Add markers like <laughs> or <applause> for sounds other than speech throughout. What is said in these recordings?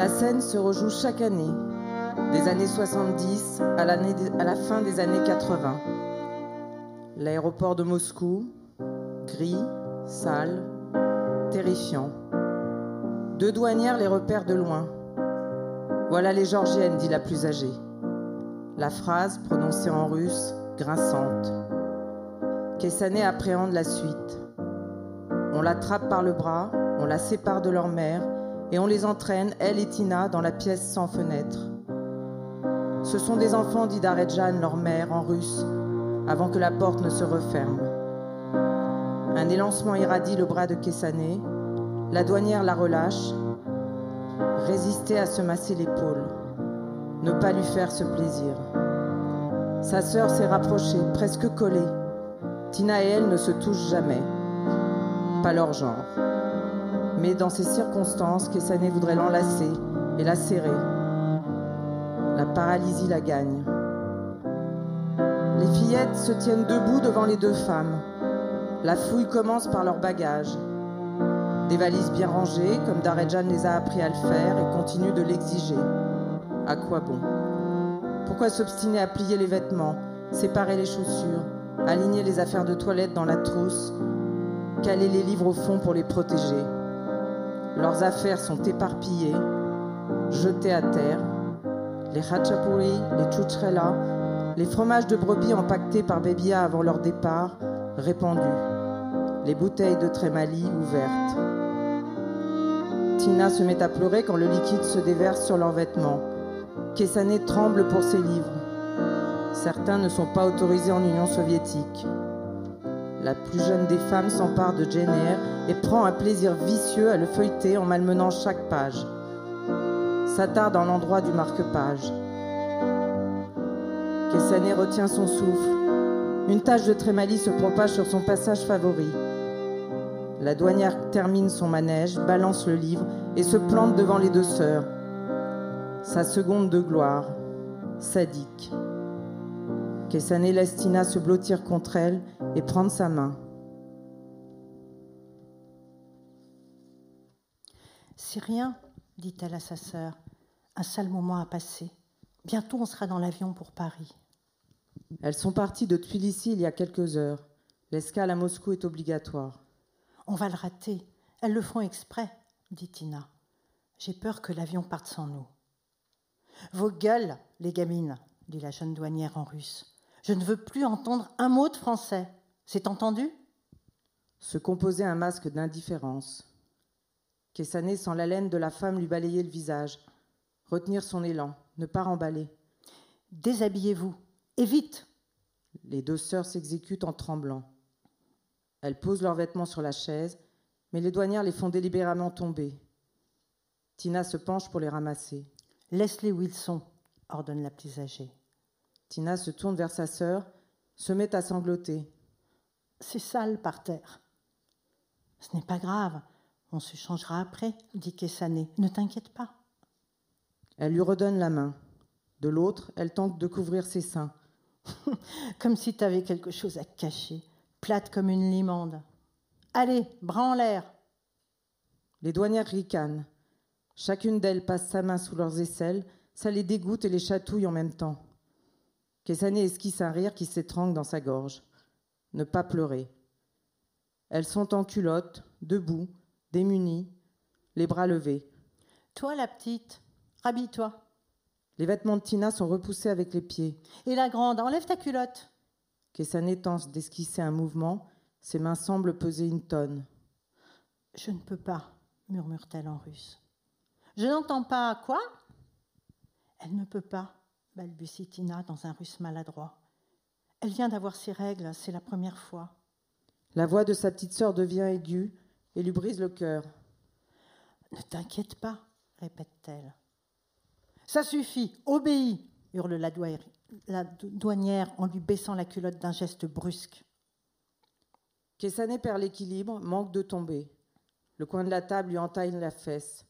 La scène se rejoue chaque année, des années 70 à, la fin des années 80. L'aéroport de Moscou, gris, sale, terrifiant. Deux douanières les repèrent de loin. Voilà les Georgiennes, dit la plus âgée. La phrase, prononcée en russe, grinçante. Kessané appréhende la suite. On l'attrape par le bras, on la sépare de leur mère et on les entraîne, elle et Tina, dans la pièce sans fenêtre. Ce sont des enfants, dit Daredjan, leur mère, en russe, avant que la porte ne se referme. Un élancement irradie le bras de Kessané. La douanière la relâche. Résister à se masser l'épaule. Ne pas lui faire ce plaisir. Sa sœur s'est rapprochée, presque collée. Tina et elle ne se touchent jamais. Pas leur genre. Mais dans ces circonstances, Kessané voudrait l'enlacer et la serrer. La paralysie la gagne. Les fillettes se tiennent debout devant les deux femmes. La fouille commence par leurs bagages. Des valises bien rangées, comme Darejan les a appris à le faire et continue de l'exiger. À quoi bon? Pourquoi s'obstiner à plier les vêtements, séparer les chaussures, aligner les affaires de toilette dans la trousse, caler les livres au fond pour les protéger? Leurs affaires sont éparpillées, jetées à terre. Les hachapuri, les chuchrela, les fromages de brebis empaquetés par Bébia avant leur départ, répandus, les bouteilles de trémali ouvertes. Tina se met à pleurer quand le liquide se déverse sur leurs vêtements. Kessané tremble pour ses livres. Certains ne sont pas autorisés en Union soviétique. La plus jeune des femmes s'empare de Jenner et prend un plaisir vicieux à le feuilleter en malmenant chaque page. S'attarde en l'endroit du marque-page. Kessané retient son souffle une tache de trémalie se propage sur son passage favori. La douanière termine son manège, balance le livre et se plante devant les deux sœurs. Sa seconde de gloire, sadique. Kessané laisse Tina se blottir contre elle et prendre sa main. C'est rien, dit-elle à sa sœur. Un sale moment à passer. Bientôt on sera dans l'avion pour Paris. Elles sont parties de Tbilissi il y a quelques heures. L'escale à Moscou est obligatoire. On va le rater. Elles le font exprès, dit Tina. J'ai peur que l'avion parte sans nous. Vos gueules, les gamines, dit la jeune douanière en russe. Je ne veux plus entendre un mot de français. C'est entendu? Se composait un masque d'indifférence. Kessané sans la laine de la femme lui balayer le visage. Retenir son élan, ne pas remballer. Déshabillez-vous, et vite Les deux sœurs s'exécutent en tremblant. Elles posent leurs vêtements sur la chaise, mais les douanières les font délibérément tomber. Tina se penche pour les ramasser. Laisse-les où ils sont, ordonne la plus âgée. Tina se tourne vers sa sœur, se met à sangloter. C'est sale par terre. Ce n'est pas grave, on se changera après, dit Kessané. Ne t'inquiète pas. Elle lui redonne la main. De l'autre, elle tente de couvrir ses seins. <laughs> comme si tu avais quelque chose à cacher, plate comme une limande. Allez, bras en l'air. Les douanières ricanent. Chacune d'elles passe sa main sous leurs aisselles, ça les dégoûte et les chatouille en même temps. Kessané esquisse un rire qui s'étrangle dans sa gorge. Ne pas pleurer. Elles sont en culotte, debout, démunies, les bras levés. Toi, la petite, rhabille-toi. Les vêtements de Tina sont repoussés avec les pieds. Et la grande, enlève ta culotte. Kessané tente d'esquisser un mouvement. Ses mains semblent peser une tonne. Je ne peux pas, murmure-t-elle en russe. Je n'entends pas quoi? Elle ne peut pas, balbutie Tina dans un russe maladroit. Elle vient d'avoir ses règles, c'est la première fois. La voix de sa petite sœur devient aiguë et lui brise le cœur. Ne t'inquiète pas, répète-t-elle. Ça suffit, obéis hurle la, douanière en lui baissant la culotte d'un geste brusque. Kessané perd l'équilibre, manque de tomber. Le coin de la table lui entaille la fesse.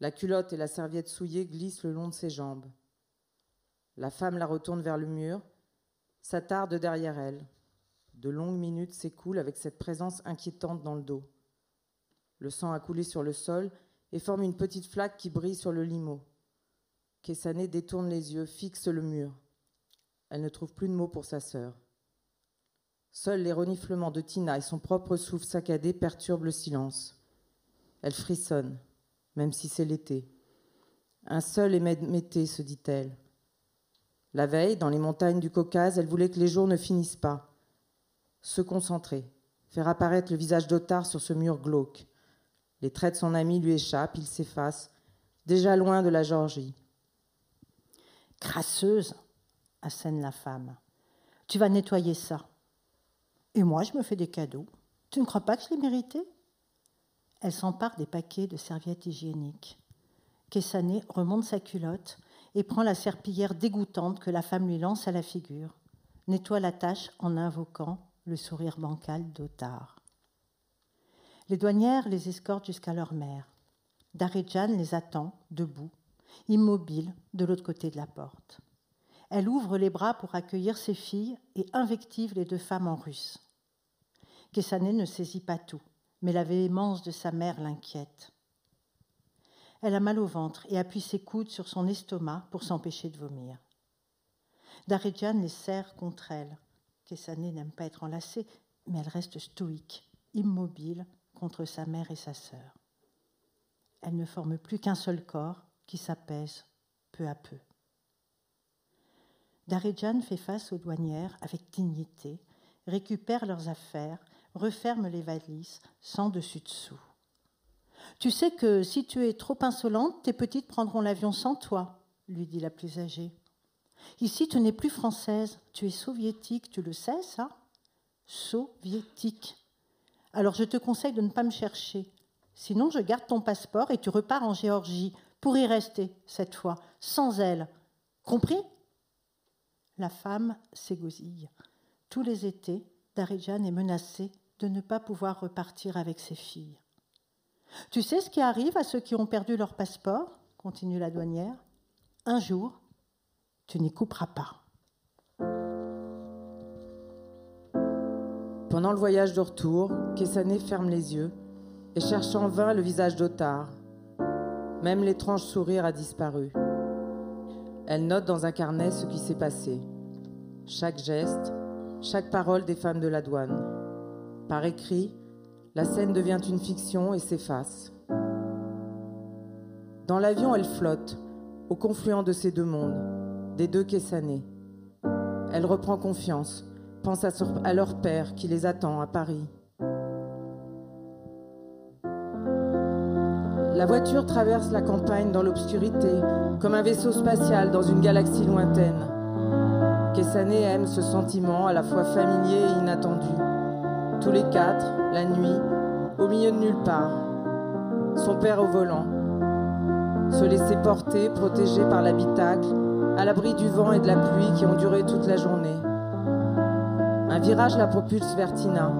La culotte et la serviette souillée glissent le long de ses jambes. La femme la retourne vers le mur, s'attarde derrière elle. De longues minutes s'écoulent avec cette présence inquiétante dans le dos. Le sang a coulé sur le sol et forme une petite flaque qui brille sur le limo. Kessané détourne les yeux, fixe le mur. Elle ne trouve plus de mots pour sa sœur. Seuls les reniflements de Tina et son propre souffle saccadé perturbent le silence. Elle frissonne, même si c'est l'été. Un seul m'était, se dit-elle. La veille, dans les montagnes du Caucase, elle voulait que les jours ne finissent pas. Se concentrer, faire apparaître le visage d'Otard sur ce mur glauque. Les traits de son ami lui échappent, il s'efface, déjà loin de la Georgie. Crasseuse, assène la femme. Tu vas nettoyer ça. Et moi, je me fais des cadeaux. Tu ne crois pas que je l'ai mérité? Elle s'empare des paquets de serviettes hygiéniques. Kessané remonte sa culotte et prend la serpillière dégoûtante que la femme lui lance à la figure, nettoie la tâche en invoquant le sourire bancal d'Otard. Les douanières les escortent jusqu'à leur mère. Darejan les attend, debout, immobile, de l'autre côté de la porte. Elle ouvre les bras pour accueillir ses filles et invective les deux femmes en russe. Kessané ne saisit pas tout, mais la véhémence de sa mère l'inquiète. Elle a mal au ventre et appuie ses coudes sur son estomac pour s'empêcher de vomir. Darejan les serre contre elle. Kessané n'aime pas être enlacée, mais elle reste stoïque, immobile contre sa mère et sa sœur. Elle ne forme plus qu'un seul corps qui s'apaise peu à peu. Darejan fait face aux douanières avec dignité, récupère leurs affaires, referme les valises sans dessus-dessous. Tu sais que si tu es trop insolente, tes petites prendront l'avion sans toi, lui dit la plus âgée. Ici, tu n'es plus française, tu es soviétique, tu le sais, ça? Soviétique. Alors je te conseille de ne pas me chercher. Sinon, je garde ton passeport et tu repars en Géorgie pour y rester, cette fois, sans elle. Compris? La femme s'égosille. Tous les étés, Darijan est menacée de ne pas pouvoir repartir avec ses filles. Tu sais ce qui arrive à ceux qui ont perdu leur passeport continue la douanière? Un jour, tu n'y couperas pas. Pendant le voyage de retour, Kessané ferme les yeux et cherche en vain le visage d'Otard. Même l'étrange sourire a disparu. Elle note dans un carnet ce qui s'est passé. Chaque geste, chaque parole des femmes de la douane. Par écrit, la scène devient une fiction et s'efface. Dans l'avion, elle flotte, au confluent de ces deux mondes, des deux Kessané. Elle reprend confiance, pense à leur père qui les attend à Paris. La voiture traverse la campagne dans l'obscurité, comme un vaisseau spatial dans une galaxie lointaine. Kessané aime ce sentiment à la fois familier et inattendu tous les quatre, la nuit, au milieu de nulle part. Son père au volant. Se laisser porter, protégé par l'habitacle, à l'abri du vent et de la pluie qui ont duré toute la journée. Un virage la propulse vers Tina.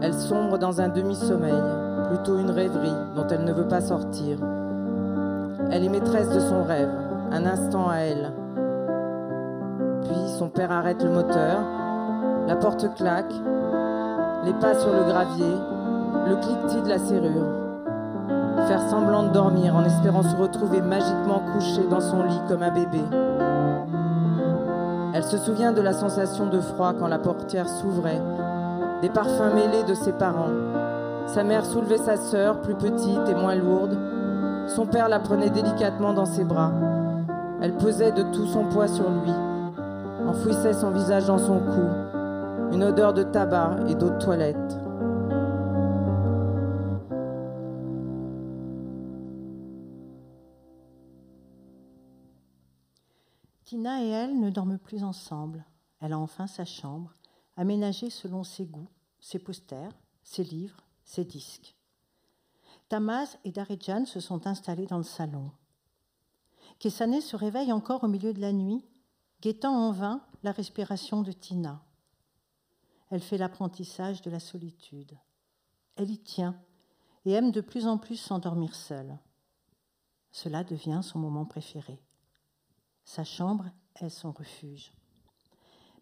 Elle sombre dans un demi-sommeil, plutôt une rêverie dont elle ne veut pas sortir. Elle est maîtresse de son rêve, un instant à elle. Puis son père arrête le moteur, la porte claque, les pas sur le gravier, le cliquetis de la serrure. Faire semblant de dormir en espérant se retrouver magiquement couché dans son lit comme un bébé. Elle se souvient de la sensation de froid quand la portière s'ouvrait, des parfums mêlés de ses parents. Sa mère soulevait sa sœur, plus petite et moins lourde. Son père la prenait délicatement dans ses bras. Elle pesait de tout son poids sur lui, enfouissait son visage dans son cou, une odeur de tabac et d'eau de toilette. Tina et elle ne dorment plus ensemble. Elle a enfin sa chambre, aménagée selon ses goûts, ses posters, ses livres, ses disques. Tamaz et Darejan se sont installés dans le salon. Kessané se réveille encore au milieu de la nuit, guettant en vain la respiration de Tina. Elle fait l'apprentissage de la solitude. Elle y tient et aime de plus en plus s'endormir seule. Cela devient son moment préféré. Sa chambre est son refuge.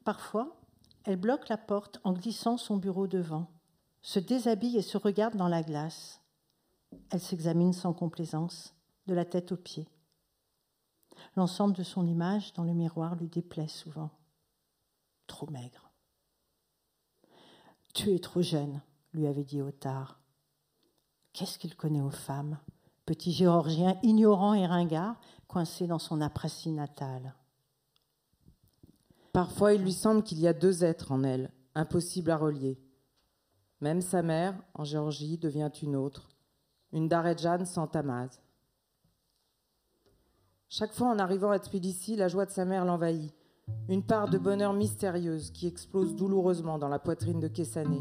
Parfois, elle bloque la porte en glissant son bureau devant, se déshabille et se regarde dans la glace. Elle s'examine sans complaisance, de la tête aux pieds. L'ensemble de son image dans le miroir lui déplaît souvent. Trop maigre. Tu es trop jeune, lui avait dit Otard. Qu'est-ce qu'il connaît aux femmes? Petit Géorgien ignorant et ringard, coincé dans son aprasie natale. Parfois, il lui semble qu'il y a deux êtres en elle, impossibles à relier. Même sa mère, en Géorgie, devient une autre, une Daredjan sans Tamaz. Chaque fois en arrivant à Tbilissi, la joie de sa mère l'envahit, une part de bonheur mystérieuse qui explose douloureusement dans la poitrine de Kessané.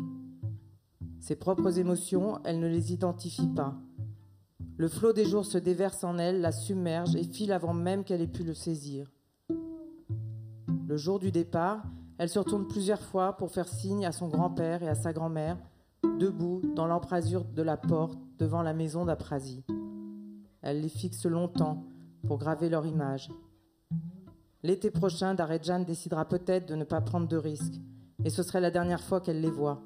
Ses propres émotions, elle ne les identifie pas. Le flot des jours se déverse en elle, la submerge et file avant même qu'elle ait pu le saisir. Le jour du départ, elle se retourne plusieurs fois pour faire signe à son grand-père et à sa grand-mère, debout dans l'embrasure de la porte devant la maison d'Aprasie. Elle les fixe longtemps pour graver leur image. L'été prochain, Daredjan décidera peut-être de ne pas prendre de risques, et ce serait la dernière fois qu'elle les voit.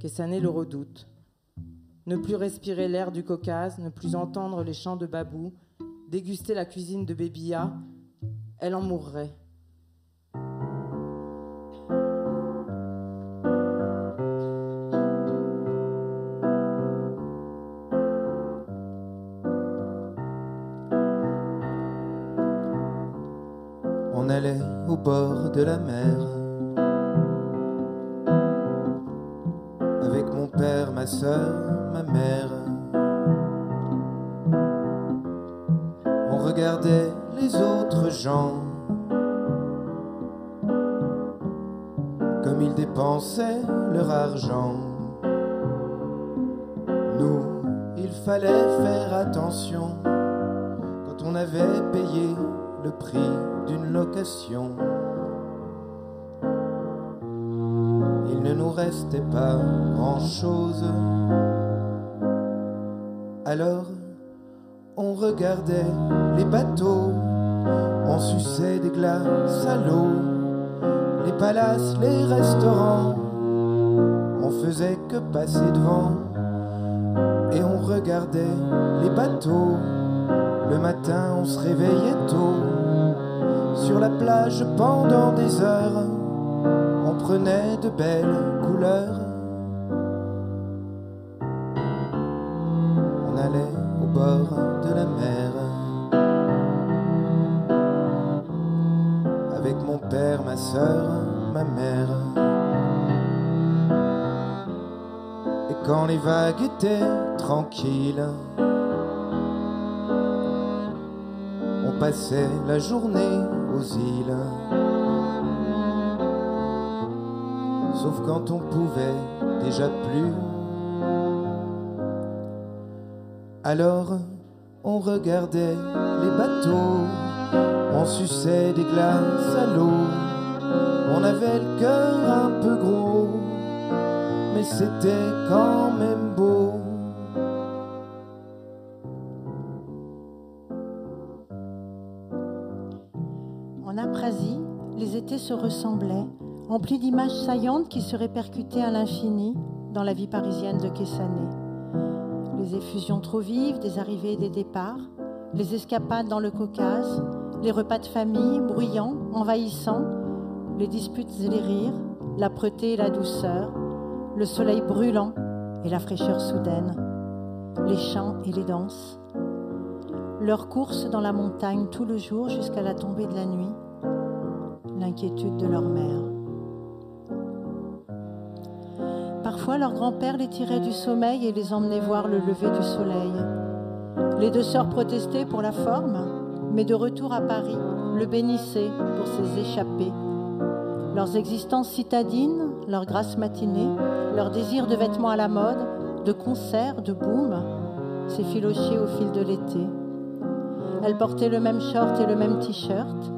Kessané le redoute. Ne plus respirer l'air du Caucase, ne plus entendre les chants de Babou, déguster la cuisine de Bébia, elle en mourrait. De la mer. Avec mon père, ma soeur, ma mère. On regardait les autres gens. Comme ils dépensaient leur argent. Nous, il fallait faire attention quand on avait payé le prix d'une location. Restait pas grand-chose. Alors, on regardait les bateaux, on suçait des glaces à l'eau, les palaces, les restaurants, on faisait que passer devant et on regardait les bateaux. Le matin, on se réveillait tôt sur la plage pendant des heures, on prenait de belles couleurs. On allait au bord de la mer. Avec mon père, ma soeur, ma mère. Et quand les vagues étaient tranquilles, on passait la journée îles. Sauf quand on pouvait déjà plus. Alors on regardait les bateaux, on suçait des glaces à l'eau. On avait le cœur un peu gros, mais c'était quand même beau. se ressemblaient, emplis d'images saillantes qui se répercutaient à l'infini dans la vie parisienne de Kessané. Les effusions trop vives des arrivées et des départs, les escapades dans le Caucase, les repas de famille bruyants, envahissants, les disputes et les rires, l'âpreté et la douceur, le soleil brûlant et la fraîcheur soudaine, les chants et les danses, leur course dans la montagne tout le jour jusqu'à la tombée de la nuit, l'inquiétude de leur mère. Leur grand-père les tirait du sommeil et les emmenait voir le lever du soleil. Les deux sœurs protestaient pour la forme, mais de retour à Paris, le bénissaient pour ses échappées. Leurs existences citadines, leurs grâces matinées, leur désir de vêtements à la mode, de concerts, de boum, s'effilochaient au fil de l'été. Elles portaient le même short et le même t-shirt,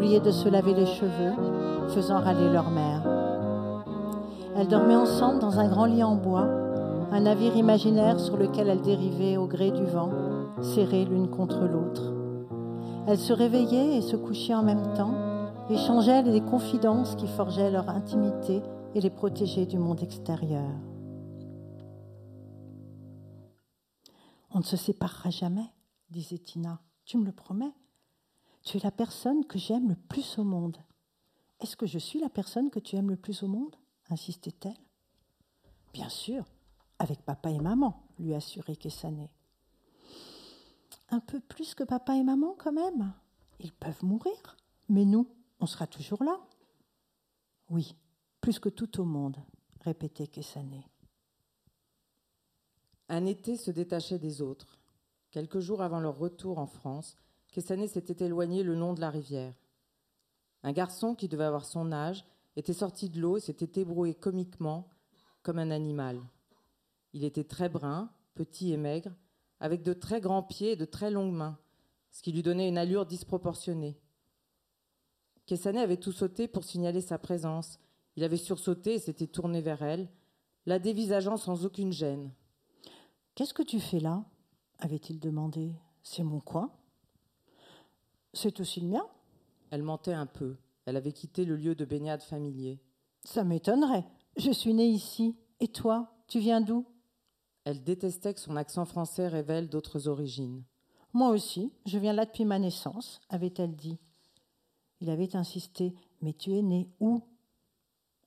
de se laver les cheveux, faisant râler leur mère. Elles dormaient ensemble dans un grand lit en bois, un navire imaginaire sur lequel elles dérivaient au gré du vent, serrées l'une contre l'autre. Elles se réveillaient et se couchaient en même temps, échangeaient les confidences qui forgeaient leur intimité et les protégeaient du monde extérieur. On ne se séparera jamais, disait Tina. Tu me le promets Tu es la personne que j'aime le plus au monde. Est-ce que je suis la personne que tu aimes le plus au monde? Insistait-elle. Bien sûr, avec papa et maman, lui assurait Kessané. Un peu plus que papa et maman, quand même. Ils peuvent mourir, mais nous, on sera toujours là. Oui, plus que tout au monde, répétait Kessané. Un été se détachait des autres. Quelques jours avant leur retour en France, Kessané s'était éloigné le long de la rivière. Un garçon qui devait avoir son âge était sorti de l'eau et s'était ébroué comiquement comme un animal. Il était très brun, petit et maigre, avec de très grands pieds et de très longues mains, ce qui lui donnait une allure disproportionnée. Kessané avait tout sauté pour signaler sa présence. Il avait sursauté et s'était tourné vers elle, la dévisageant sans aucune gêne. Qu'est-ce que tu fais là? avait-il demandé. C'est mon coin C'est aussi le mien? Elle mentait un peu. Elle avait quitté le lieu de baignade familier. Ça m'étonnerait. Je suis née ici. Et toi, tu viens d'où? Elle détestait que son accent français révèle d'autres origines. Moi aussi, je viens là depuis ma naissance, avait-elle dit. Il avait insisté. Mais tu es né où?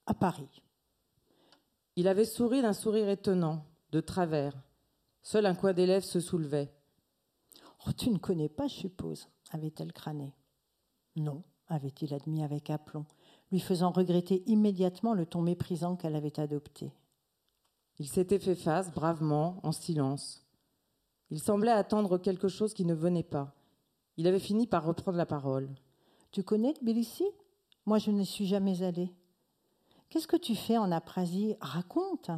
À Paris. Il avait souri d'un sourire étonnant, de travers. Seul un coin des lèvres se soulevait. Oh, tu ne connais pas, je suppose, avait-elle crâné. Non, avait-il admis avec aplomb, lui faisant regretter immédiatement le ton méprisant qu'elle avait adopté. Il s'était fait face, bravement, en silence. Il semblait attendre quelque chose qui ne venait pas. Il avait fini par reprendre la parole. Tu connais Tbilissi? Moi, je n'y suis jamais allée. Qu'est-ce que tu fais en Aprasie? Raconte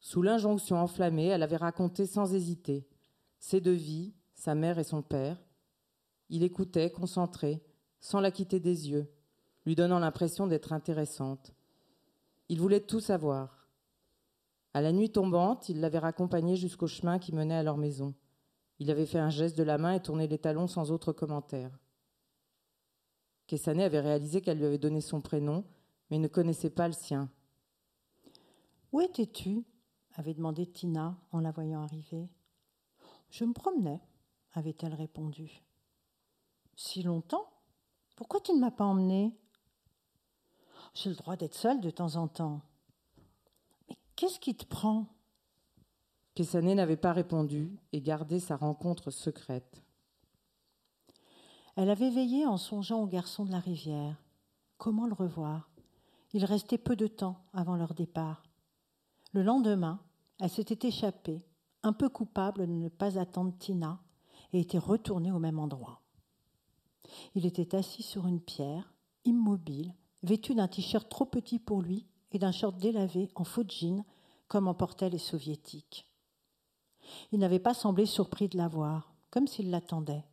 Sous l'injonction enflammée, elle avait raconté sans hésiter ses deux vies, sa mère et son père. Il écoutait, concentré, sans la quitter des yeux, lui donnant l'impression d'être intéressante. Il voulait tout savoir. À la nuit tombante, il l'avait raccompagnée jusqu'au chemin qui menait à leur maison. Il avait fait un geste de la main et tourné les talons sans autre commentaire. Kessané avait réalisé qu'elle lui avait donné son prénom, mais ne connaissait pas le sien. Où étais-tu? avait demandé Tina en la voyant arriver. Je me promenais, avait-elle répondu. Si longtemps? Pourquoi tu ne m'as pas emmenée J'ai le droit d'être seule de temps en temps. Mais qu'est-ce qui te prend? Kessané n'avait pas répondu et gardé sa rencontre secrète. Elle avait veillé en songeant au garçon de la rivière. Comment le revoir? Il restait peu de temps avant leur départ. Le lendemain, elle s'était échappée, un peu coupable de ne pas attendre Tina, et était retournée au même endroit. Il était assis sur une pierre, immobile, vêtu d'un t-shirt trop petit pour lui et d'un short délavé en faux jean, comme en portaient les soviétiques. Il n'avait pas semblé surpris de la voir, comme s'il l'attendait.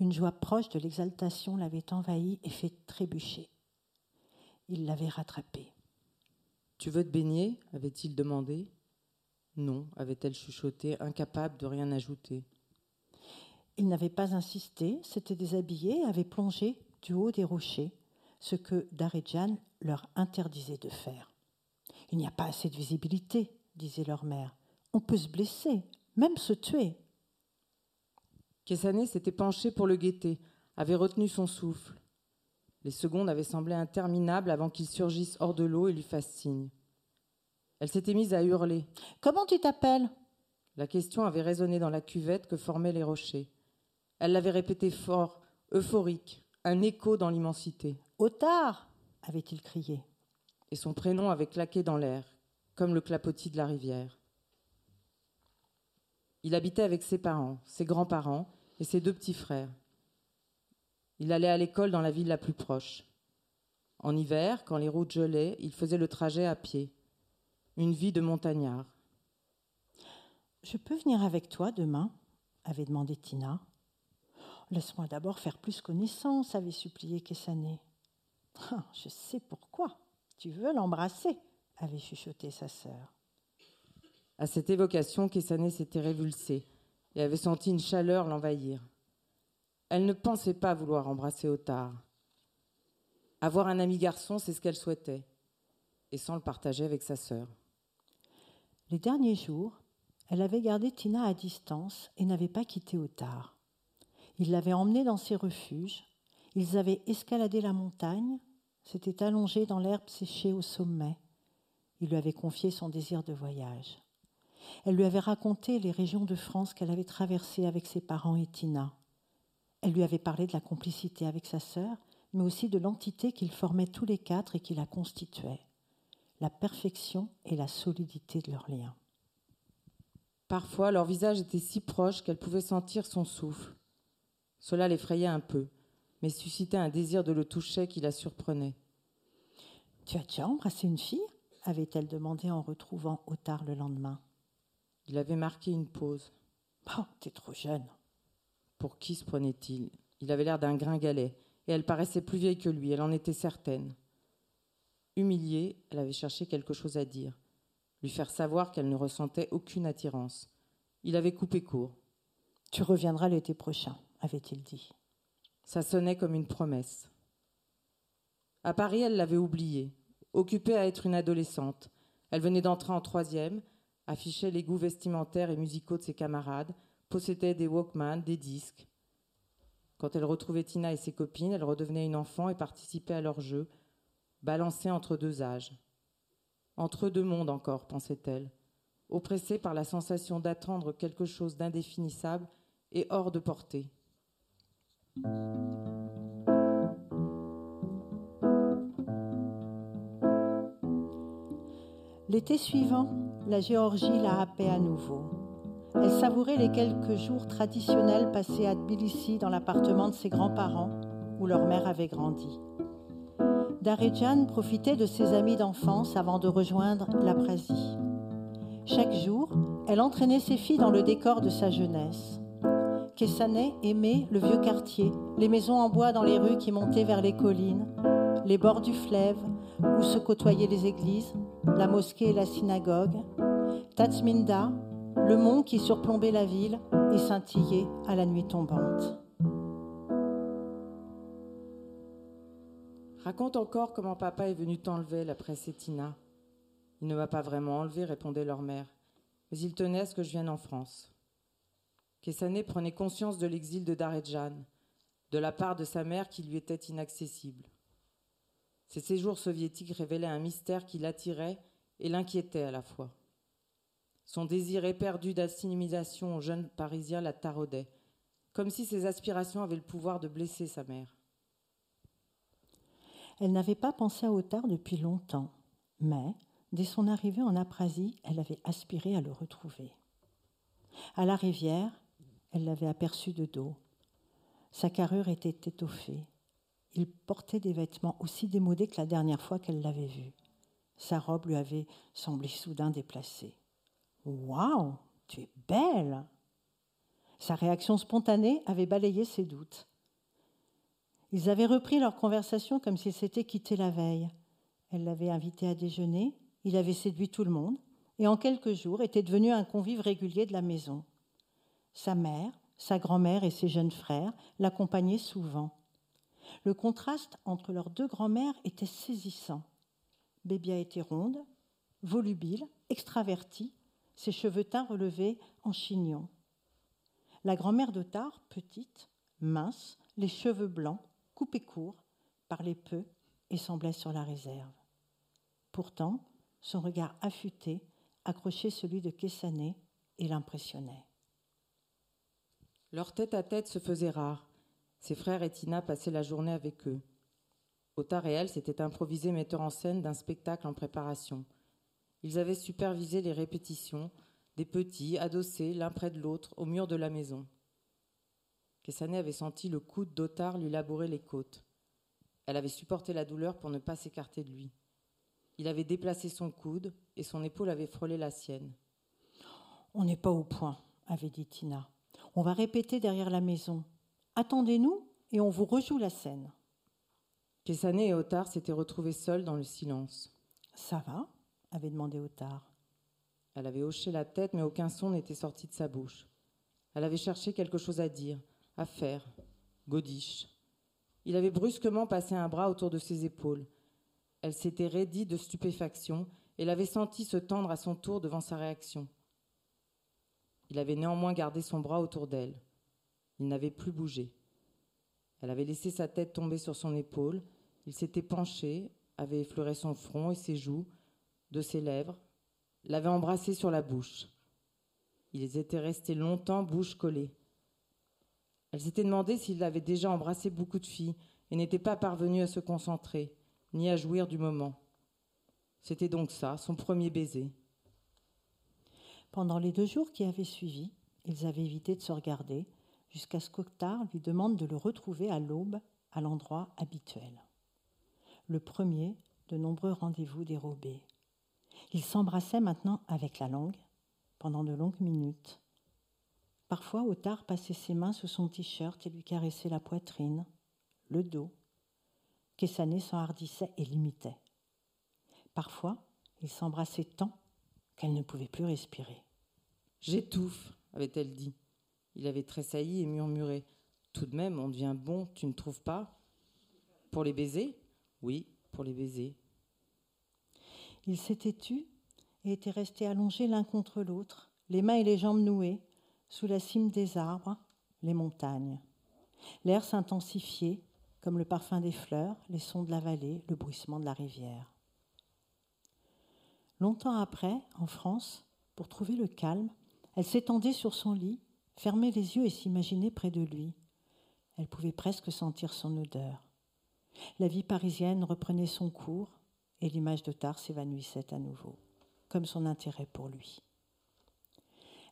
Une joie proche de l'exaltation l'avait envahi et fait trébucher. Il l'avait rattrapé. Tu veux te baigner? avait-il demandé. Non, avait-elle chuchoté, incapable de rien ajouter. Il n'avait pas insisté, s'était déshabillé et avait plongé du haut des rochers, ce que Daredjan leur interdisait de faire. Il n'y a pas assez de visibilité, disait leur mère. On peut se blesser, même se tuer. Kessané s'était penché pour le guetter, avait retenu son souffle. Les secondes avaient semblé interminables avant qu'il surgisse hors de l'eau et lui fasse signe. Elle s'était mise à hurler. Comment tu t'appelles? La question avait résonné dans la cuvette que formaient les rochers. Elle l'avait répété fort, euphorique, un écho dans l'immensité. Otard avait-il crié. Et son prénom avait claqué dans l'air, comme le clapotis de la rivière. Il habitait avec ses parents, ses grands-parents et ses deux petits frères. Il allait à l'école dans la ville la plus proche. En hiver, quand les routes gelaient, il faisait le trajet à pied. Une vie de montagnard. Je peux venir avec toi demain avait demandé Tina. Laisse-moi d'abord faire plus connaissance, avait supplié Kessané. Ah, je sais pourquoi. Tu veux l'embrasser, avait chuchoté sa sœur. À cette évocation, Kessané s'était révulsée et avait senti une chaleur l'envahir. Elle ne pensait pas vouloir embrasser Otard. Avoir un ami garçon, c'est ce qu'elle souhaitait, et sans le partager avec sa sœur. Les derniers jours, Elle avait gardé Tina à distance et n'avait pas quitté Otard. Il l'avait emmenée dans ses refuges. Ils avaient escaladé la montagne, s'étaient allongés dans l'herbe séchée au sommet. Il lui avait confié son désir de voyage. Elle lui avait raconté les régions de France qu'elle avait traversées avec ses parents et Tina. Elle lui avait parlé de la complicité avec sa sœur, mais aussi de l'entité qu'ils formaient tous les quatre et qui la constituait, la perfection et la solidité de leur lien. Parfois, leur visage était si proche qu'elle pouvait sentir son souffle. Cela l'effrayait un peu, mais suscitait un désir de le toucher qui la surprenait. Tu as déjà embrassé une fille? avait-elle demandé en retrouvant Otard le lendemain. Il avait marqué une pause. Oh, t'es trop jeune. Pour qui se prenait-il? Il avait l'air d'un gringalet, et elle paraissait plus vieille que lui, elle en était certaine. Humiliée, elle avait cherché quelque chose à dire, lui faire savoir qu'elle ne ressentait aucune attirance. Il avait coupé court. Tu reviendras l'été prochain, avait-il dit. Ça sonnait comme une promesse. À Paris, elle l'avait oublié, occupée à être une adolescente. Elle venait d'entrer en troisième, affichait les goûts vestimentaires et musicaux de ses camarades, possédait des Walkman, des disques. Quand elle retrouvait Tina et ses copines, elle redevenait une enfant et participait à leur jeu, balancée entre deux âges. Entre deux mondes encore, pensait-elle, oppressée par la sensation d'attendre quelque chose d'indéfinissable et hors de portée. L'été suivant, la Géorgie la happait à nouveau. Elle savourait les quelques jours traditionnels passés à Tbilissi dans l'appartement de ses grands-parents, où leur mère avait grandi. Darejan profitait de ses amis d'enfance avant de rejoindre la Prasie. Chaque jour, elle entraînait ses filles dans le décor de sa jeunesse. Kessanet aimait le vieux quartier, les maisons en bois dans les rues qui montaient vers les collines, les bords du fleuve où se côtoyaient les églises, la mosquée et la synagogue, Tatsminda, le mont qui surplombait la ville et scintillait à la nuit tombante. Raconte encore comment papa est venu t'enlever, la Tina. Il ne m'a pas vraiment enlevé, répondait leur mère, mais il tenait à ce que je vienne en France. Kessané prenait conscience de l'exil de Darejan, de la part de sa mère qui lui était inaccessible. Ces séjours soviétiques révélaient un mystère qui l'attirait et l'inquiétait à la fois. Son désir éperdu d'assimilation au jeune Parisien la taraudait, comme si ses aspirations avaient le pouvoir de blesser sa mère. Elle n'avait pas pensé à Otard depuis longtemps, mais, dès son arrivée en Aprasie, elle avait aspiré à le retrouver. À la rivière, elle l'avait aperçu de dos. Sa carrure était étoffée. Il portait des vêtements aussi démodés que la dernière fois qu'elle l'avait vu. Sa robe lui avait semblé soudain déplacée. Waouh, tu es belle Sa réaction spontanée avait balayé ses doutes. Ils avaient repris leur conversation comme s'ils s'étaient quittés la veille. Elle l'avait invité à déjeuner, il avait séduit tout le monde, et en quelques jours était devenu un convive régulier de la maison. Sa mère, sa grand-mère et ses jeunes frères l'accompagnaient souvent. Le contraste entre leurs deux grands-mères était saisissant. Bébia était ronde, volubile, extravertie, ses cheveux teints relevés en chignon. La grand-mère de Tard, petite, mince, les cheveux blancs, coupés courts, parlait peu et semblait sur la réserve. Pourtant, son regard affûté accrochait celui de Kessané et l'impressionnait. Leur tête à tête se faisait rare. Ses frères et Tina passaient la journée avec eux. Otard et elle s'étaient improvisés metteurs en scène d'un spectacle en préparation. Ils avaient supervisé les répétitions, des petits, adossés l'un près de l'autre, au mur de la maison. Kessané avait senti le coude d'Otard lui labourer les côtes. Elle avait supporté la douleur pour ne pas s'écarter de lui. Il avait déplacé son coude et son épaule avait frôlé la sienne. On n'est pas au point, avait dit Tina. On va répéter derrière la maison. Attendez-nous et on vous rejoue la scène. Kessané et Otard s'étaient retrouvés seuls dans le silence. Ça va avait demandé Otard. Elle avait hoché la tête, mais aucun son n'était sorti de sa bouche. Elle avait cherché quelque chose à dire, à faire. Godiche. Il avait brusquement passé un bras autour de ses épaules. Elle s'était raidie de stupéfaction et l'avait senti se tendre à son tour devant sa réaction. Il avait néanmoins gardé son bras autour d'elle. Il n'avait plus bougé. Elle avait laissé sa tête tomber sur son épaule. Il s'était penché, avait effleuré son front et ses joues, de ses lèvres, l'avait embrassé sur la bouche. Ils étaient restés longtemps bouche collée. Elle s'était demandé s'il avait déjà embrassé beaucoup de filles et n'était pas parvenu à se concentrer, ni à jouir du moment. C'était donc ça, son premier baiser. Pendant les deux jours qui avaient suivi, ils avaient évité de se regarder, jusqu'à ce qu'Octard lui demande de le retrouver à l'aube à l'endroit habituel. Le premier de nombreux rendez-vous dérobés. Ils s'embrassaient maintenant avec la langue pendant de longues minutes. Parfois, Otard passait ses mains sous son t-shirt et lui caressait la poitrine, le dos. Kessané s'enhardissait et l'imitait. Parfois, ils s'embrassaient tant qu'elle ne pouvait plus respirer. J'étouffe, avait-elle dit. Il avait tressailli et murmuré. Tout de même, on devient bon, tu ne trouves pas? Pour les baisers? Oui, pour les baisers. Ils s'étaient tus et étaient restés allongés l'un contre l'autre, les mains et les jambes nouées, sous la cime des arbres, les montagnes. L'air s'intensifiait, comme le parfum des fleurs, les sons de la vallée, le bruissement de la rivière. Longtemps après, en France, pour trouver le calme, elle s'étendait sur son lit, fermait les yeux et s'imaginait près de lui. Elle pouvait presque sentir son odeur. La vie parisienne reprenait son cours et l'image de Tar s'évanouissait à nouveau, comme son intérêt pour lui.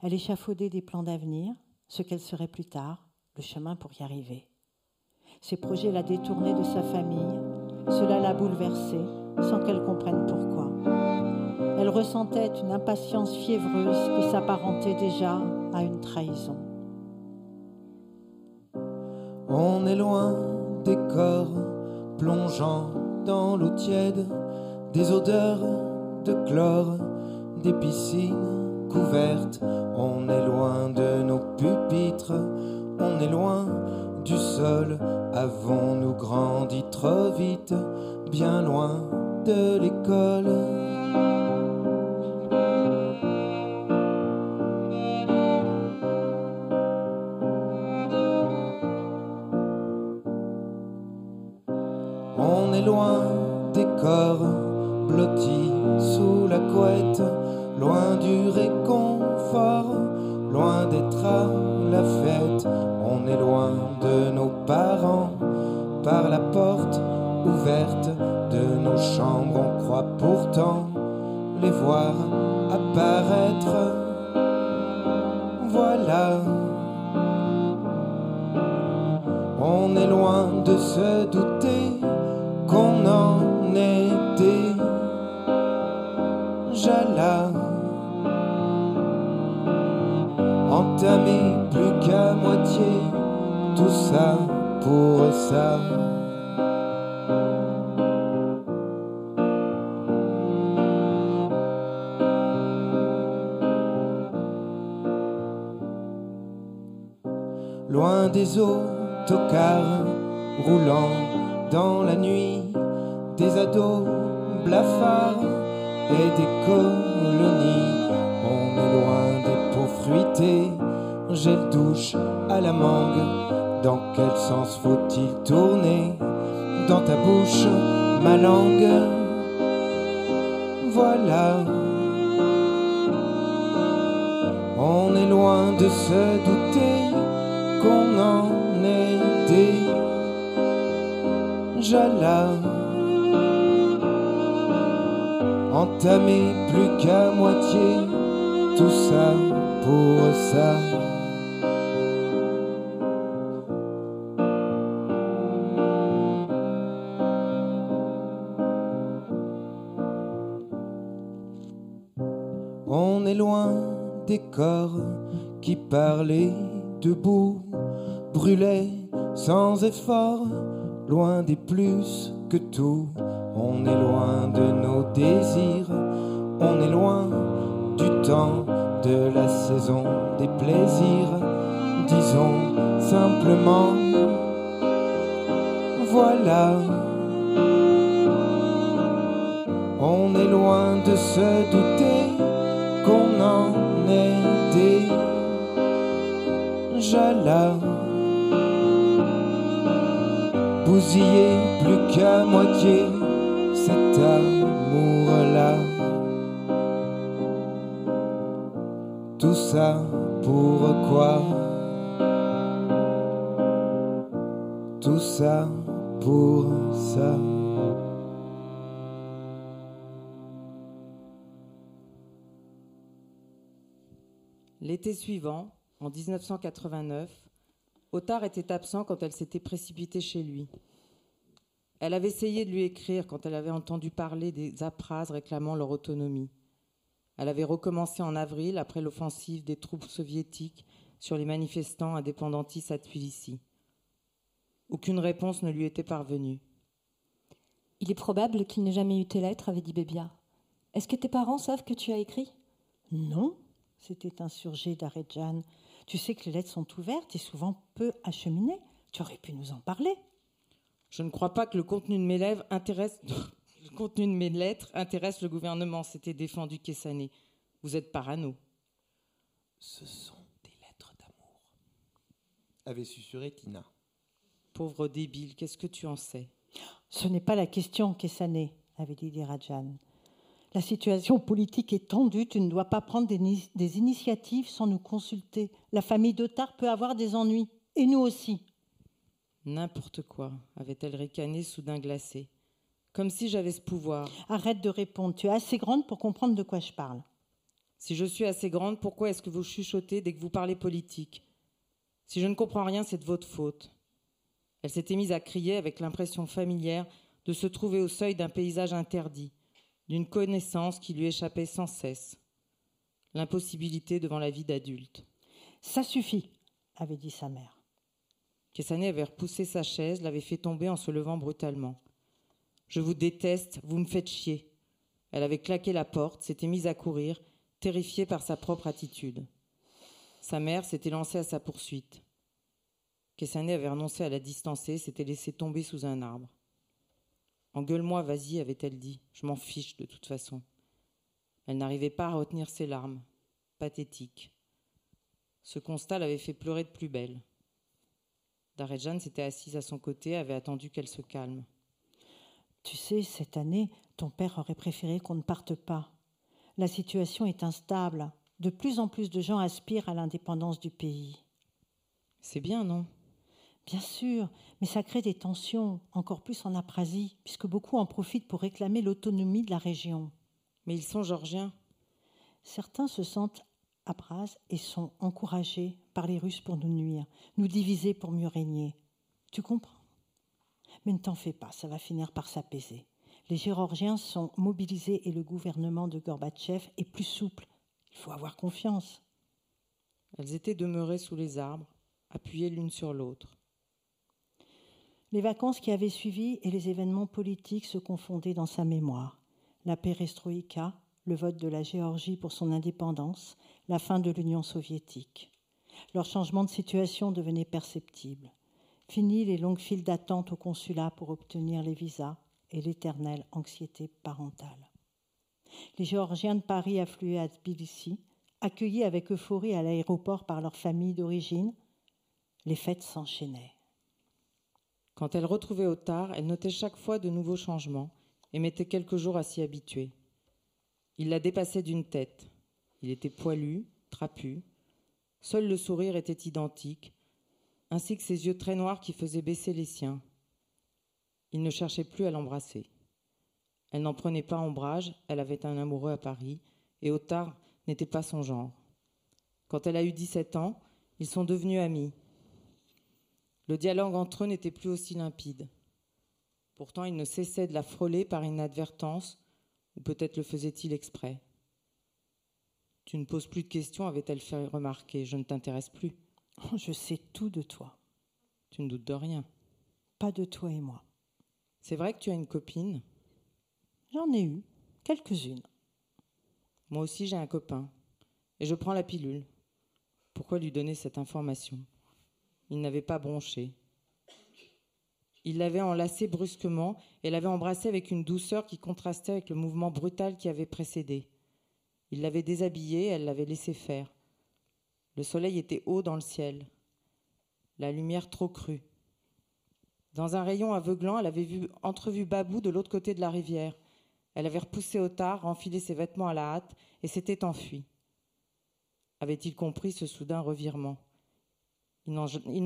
Elle échafaudait des plans d'avenir, ce qu'elle serait plus tard, le chemin pour y arriver. Ses projets la détournaient de sa famille, cela la bouleversait sans qu'elle comprenne pourquoi. Elle ressentait une impatience fiévreuse qui s'apparentait déjà à une trahison. On est loin des corps plongeant dans l'eau tiède, des odeurs de chlore, des piscines couvertes. On est loin de nos pupitres, on est loin du sol. Avons-nous grandi trop vite, bien loin de l'école? Entamé plus qu'à moitié, tout ça pour ça. On est loin des corps qui parlaient debout, brûlaient sans effort, loin des plus que tout. de la saison des plaisirs, disons simplement, voilà, on est loin de se douter qu'on en est déjà là. Bousillé plus qu'à moitié Tout ça pourquoi Tout ça pour ça. L'été suivant, en 1989, Otard était absent quand elle s'était précipitée chez lui. Elle avait essayé de lui écrire quand elle avait entendu parler des apras réclamant leur autonomie. Elle avait recommencé en avril après l'offensive des troupes soviétiques sur les manifestants indépendantistes à Tbilissi. Aucune réponse ne lui était parvenue. Il est probable qu'il n'ait jamais eu tes lettres, avait dit Bébia. Est-ce que tes parents savent que tu as écrit? Non, s'était insurgé Daredjan. Tu sais que les lettres sont ouvertes et souvent peu acheminées. Tu aurais pu nous en parler. Je ne crois pas que le contenu de mes lettres intéresse, <laughs> le contenu de mes lettres intéresse le gouvernement. C'était défendu Kessané. Vous êtes parano. Ce sont des lettres d'amour, avait susurré Tina. Pauvre débile, qu'est-ce que tu en sais? Ce n'est pas la question, Kessané, avait dit Dirajan. La situation politique est tendue, tu ne dois pas prendre des, des initiatives sans nous consulter. La famille d'Otard peut avoir des ennuis, et nous aussi. N'importe quoi, avait-elle ricané, soudain glacée. Comme si j'avais ce pouvoir. Arrête de répondre, tu es assez grande pour comprendre de quoi je parle. Si je suis assez grande, pourquoi est-ce que vous chuchotez dès que vous parlez politique? Si je ne comprends rien, c'est de votre faute. Elle s'était mise à crier avec l'impression familière de se trouver au seuil d'un paysage interdit, d'une connaissance qui lui échappait sans cesse. L'impossibilité devant la vie d'adulte. Ça suffit, avait dit sa mère. Kessané avait repoussé sa chaise, l'avait fait tomber en se levant brutalement. Je vous déteste, vous me faites chier. Elle avait claqué la porte, s'était mise à courir, terrifiée par sa propre attitude. Sa mère s'était lancée à sa poursuite. Kessané avait renoncé à la distancer, s'était laissé tomber sous un arbre. Engueule-moi, vas-y, avait-elle dit. Je m'en fiche de toute façon. Elle n'arrivait pas à retenir ses larmes. Pathétique. Ce constat l'avait fait pleurer de plus belle. Darejan s'était assise à son côté, avait attendu qu'elle se calme. Tu sais, cette année, ton père aurait préféré qu'on ne parte pas. La situation est instable. De plus en plus de gens aspirent à l'indépendance du pays. C'est bien, non? Bien sûr, mais ça crée des tensions, encore plus en Aprasie, puisque beaucoup en profitent pour réclamer l'autonomie de la région. Mais ils sont georgiens. Certains se sentent Abras et sont encouragés par les Russes pour nous nuire, nous diviser pour mieux régner. Tu comprends? Mais ne t'en fais pas, ça va finir par s'apaiser. Les Géorgiens sont mobilisés et le gouvernement de Gorbatchev est plus souple. Il faut avoir confiance. Elles étaient demeurées sous les arbres, appuyées l'une sur l'autre. Les vacances qui avaient suivi et les événements politiques se confondaient dans sa mémoire. La perestroïka, le vote de la Géorgie pour son indépendance, la fin de l'Union soviétique. Leur changement de situation devenait perceptible. Fini les longues files d'attente au consulat pour obtenir les visas et l'éternelle anxiété parentale. Les Géorgiens de Paris affluaient à Tbilissi, accueillis avec euphorie à l'aéroport par leur famille d'origine. Les fêtes s'enchaînaient. Quand elle retrouvait Otard, elle notait chaque fois de nouveaux changements et mettait quelques jours à s'y habituer. Il la dépassait d'une tête. Il était poilu, trapu. Seul le sourire était identique, ainsi que ses yeux très noirs qui faisaient baisser les siens. Il ne cherchait plus à l'embrasser. Elle n'en prenait pas ombrage, elle avait un amoureux à Paris, et Otard n'était pas son genre. Quand elle a eu 17 ans, ils sont devenus amis. Le dialogue entre eux n'était plus aussi limpide. Pourtant, il ne cessait de la frôler par inadvertance, ou peut-être le faisait-il exprès. Tu ne poses plus de questions, avait-elle fait remarquer. Je ne t'intéresse plus. Je sais tout de toi. Tu ne doutes de rien. Pas de toi et moi. C'est vrai que tu as une copine J'en ai eu, quelques-unes. Moi aussi j'ai un copain. Et je prends la pilule. Pourquoi lui donner cette information? Il n'avait pas bronché. Il l'avait enlacée brusquement et l'avait embrassée avec une douceur qui contrastait avec le mouvement brutal qui avait précédé. Il l'avait déshabillée, elle l'avait laissé faire. Le soleil était haut dans le ciel, la lumière trop crue. Dans un rayon aveuglant, elle avait vu, entrevu Babou de l'autre côté de la rivière. Elle avait repoussé Otard, enfilé ses vêtements à la hâte et s'était enfuie. Avait-il compris ce soudain revirement? Il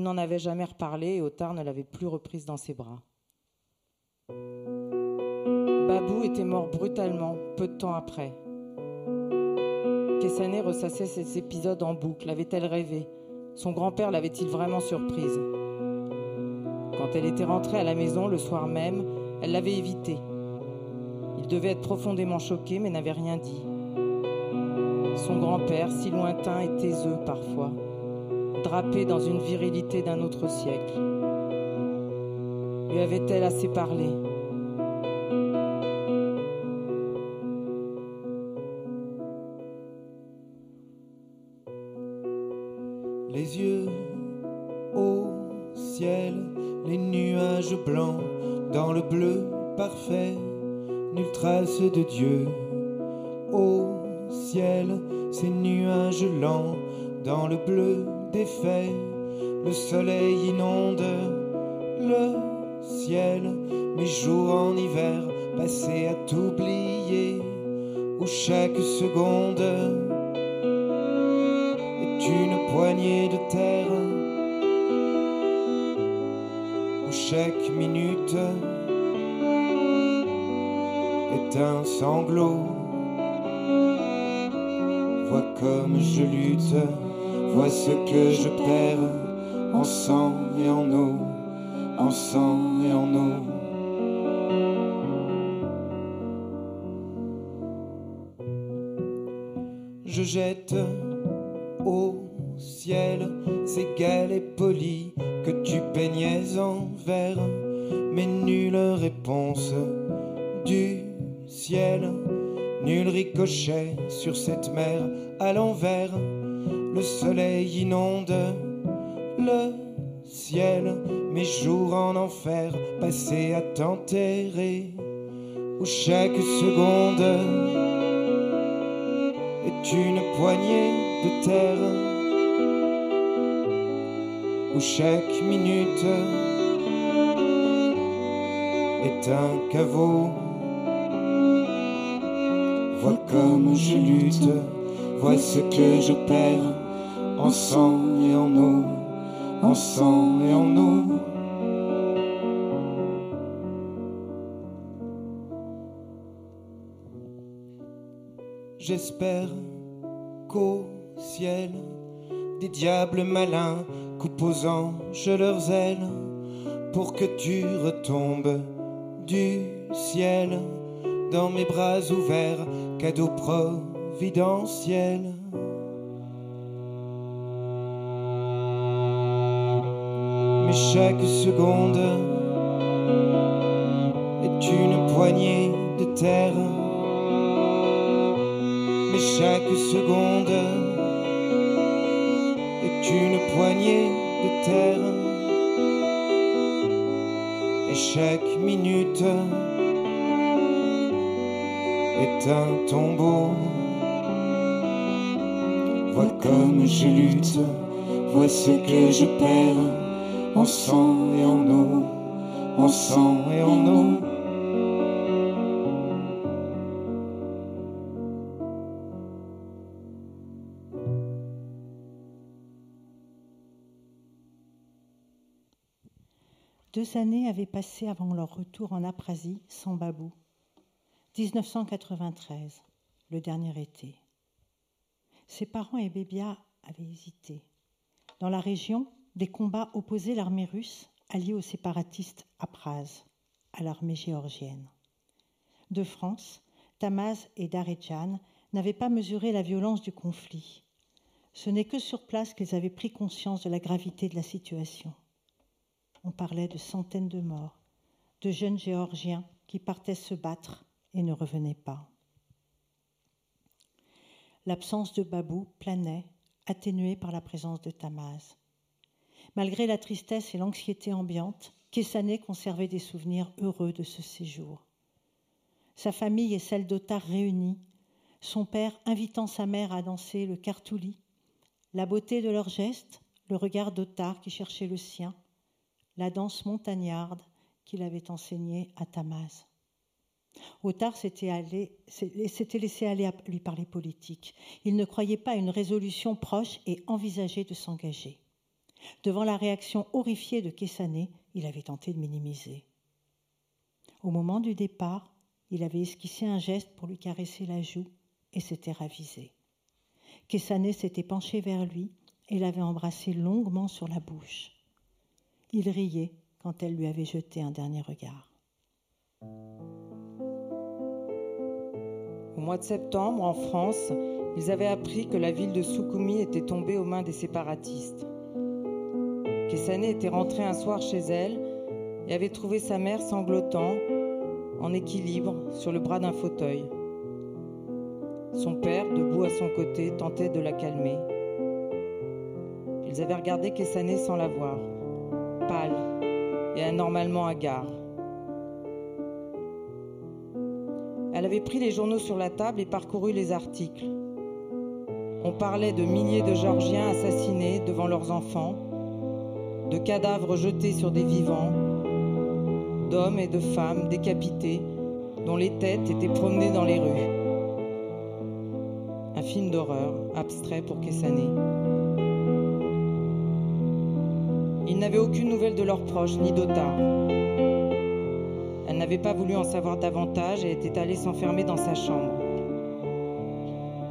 n'en avait jamais reparlé et Otard ne l'avait plus reprise dans ses bras. Babou était mort brutalement, peu de temps après. Kessané ressassait ces épisodes en boucle. Avait-elle rêvé? Son grand-père l'avait-il vraiment surprise? Quand elle était rentrée à la maison le soir même, elle l'avait évité. Il devait être profondément choqué, mais n'avait rien dit. Son grand-père, si lointain et taiseux parfois, drapé dans une virilité d'un autre siècle. Lui avait-elle assez parlé? Soleil inonde le ciel, mes jours en hiver passés à t'oublier, où chaque seconde est une poignée de terre, où chaque minute est un sanglot. Vois comme je lutte, vois ce que je perds sang et en eau, en sang et en eau. Je jette au ciel ces galets polis que tu peignais en verre, mais nulle réponse du ciel, nul ricochet sur cette mer à l'envers. Le soleil inonde mes jours en enfer passés à t'enterrer, où chaque seconde est une poignée de terre, où chaque minute est un caveau. Vois comme je lutte, vois ce que je perds en sang et en eau, en sang et en eau. J'espère qu'au ciel, des diables malins coupent aux anges leurs ailes pour que tu retombes du ciel dans mes bras ouverts, cadeau providentiel. Mais chaque seconde est une poignée de terre. Mais chaque seconde est une poignée de terre. Et chaque minute est un tombeau. Vois comme je lutte, vois ce que je perds en sang et en eau, en sang et en eau. Deux années avaient passé avant leur retour en Aprasie sans Babou. 1993, le dernier été. Ses parents et Bébia avaient hésité. Dans la région, des combats opposaient l'armée russe alliée aux séparatistes Apraz à l'armée géorgienne. De France, Tamaz et Darejan n'avaient pas mesuré la violence du conflit. Ce n'est que sur place qu'ils avaient pris conscience de la gravité de la situation. On parlait de centaines de morts, de jeunes Géorgiens qui partaient se battre et ne revenaient pas. L'absence de Babou planait, atténuée par la présence de Tamaz. Malgré la tristesse et l'anxiété ambiante, Kessané conservait des souvenirs heureux de ce séjour. Sa famille et celle d'Otar réunies, son père invitant sa mère à danser le cartouli, la beauté de leurs gestes, le regard d'Otar qui cherchait le sien, la danse montagnarde qu'il avait enseignée à Tamaz. Otard s'était laissé aller à lui parler politique. Il ne croyait pas à une résolution proche et envisageait de s'engager. Devant la réaction horrifiée de Kessané, il avait tenté de minimiser. Au moment du départ, il avait esquissé un geste pour lui caresser la joue et s'était ravisé. Kessané s'était penché vers lui et l'avait embrassé longuement sur la bouche. Il riait quand elle lui avait jeté un dernier regard. Au mois de septembre, en France, ils avaient appris que la ville de Soukoumi était tombée aux mains des séparatistes. Kessané était rentrée un soir chez elle et avait trouvé sa mère sanglotant, en équilibre, sur le bras d'un fauteuil. Son père, debout à son côté, tentait de la calmer. Ils avaient regardé Kessané sans la voir, pâle et anormalement hagard. Elle avait pris les journaux sur la table et parcouru les articles. On parlait de milliers de Georgiens assassinés devant leurs enfants, de cadavres jetés sur des vivants, d'hommes et de femmes décapités dont les têtes étaient promenées dans les rues. Un film d'horreur abstrait pour Kessané. Ils n'avaient aucune nouvelle de leurs proches ni d'Otard. Elle n'avait pas voulu en savoir davantage et était allée s'enfermer dans sa chambre.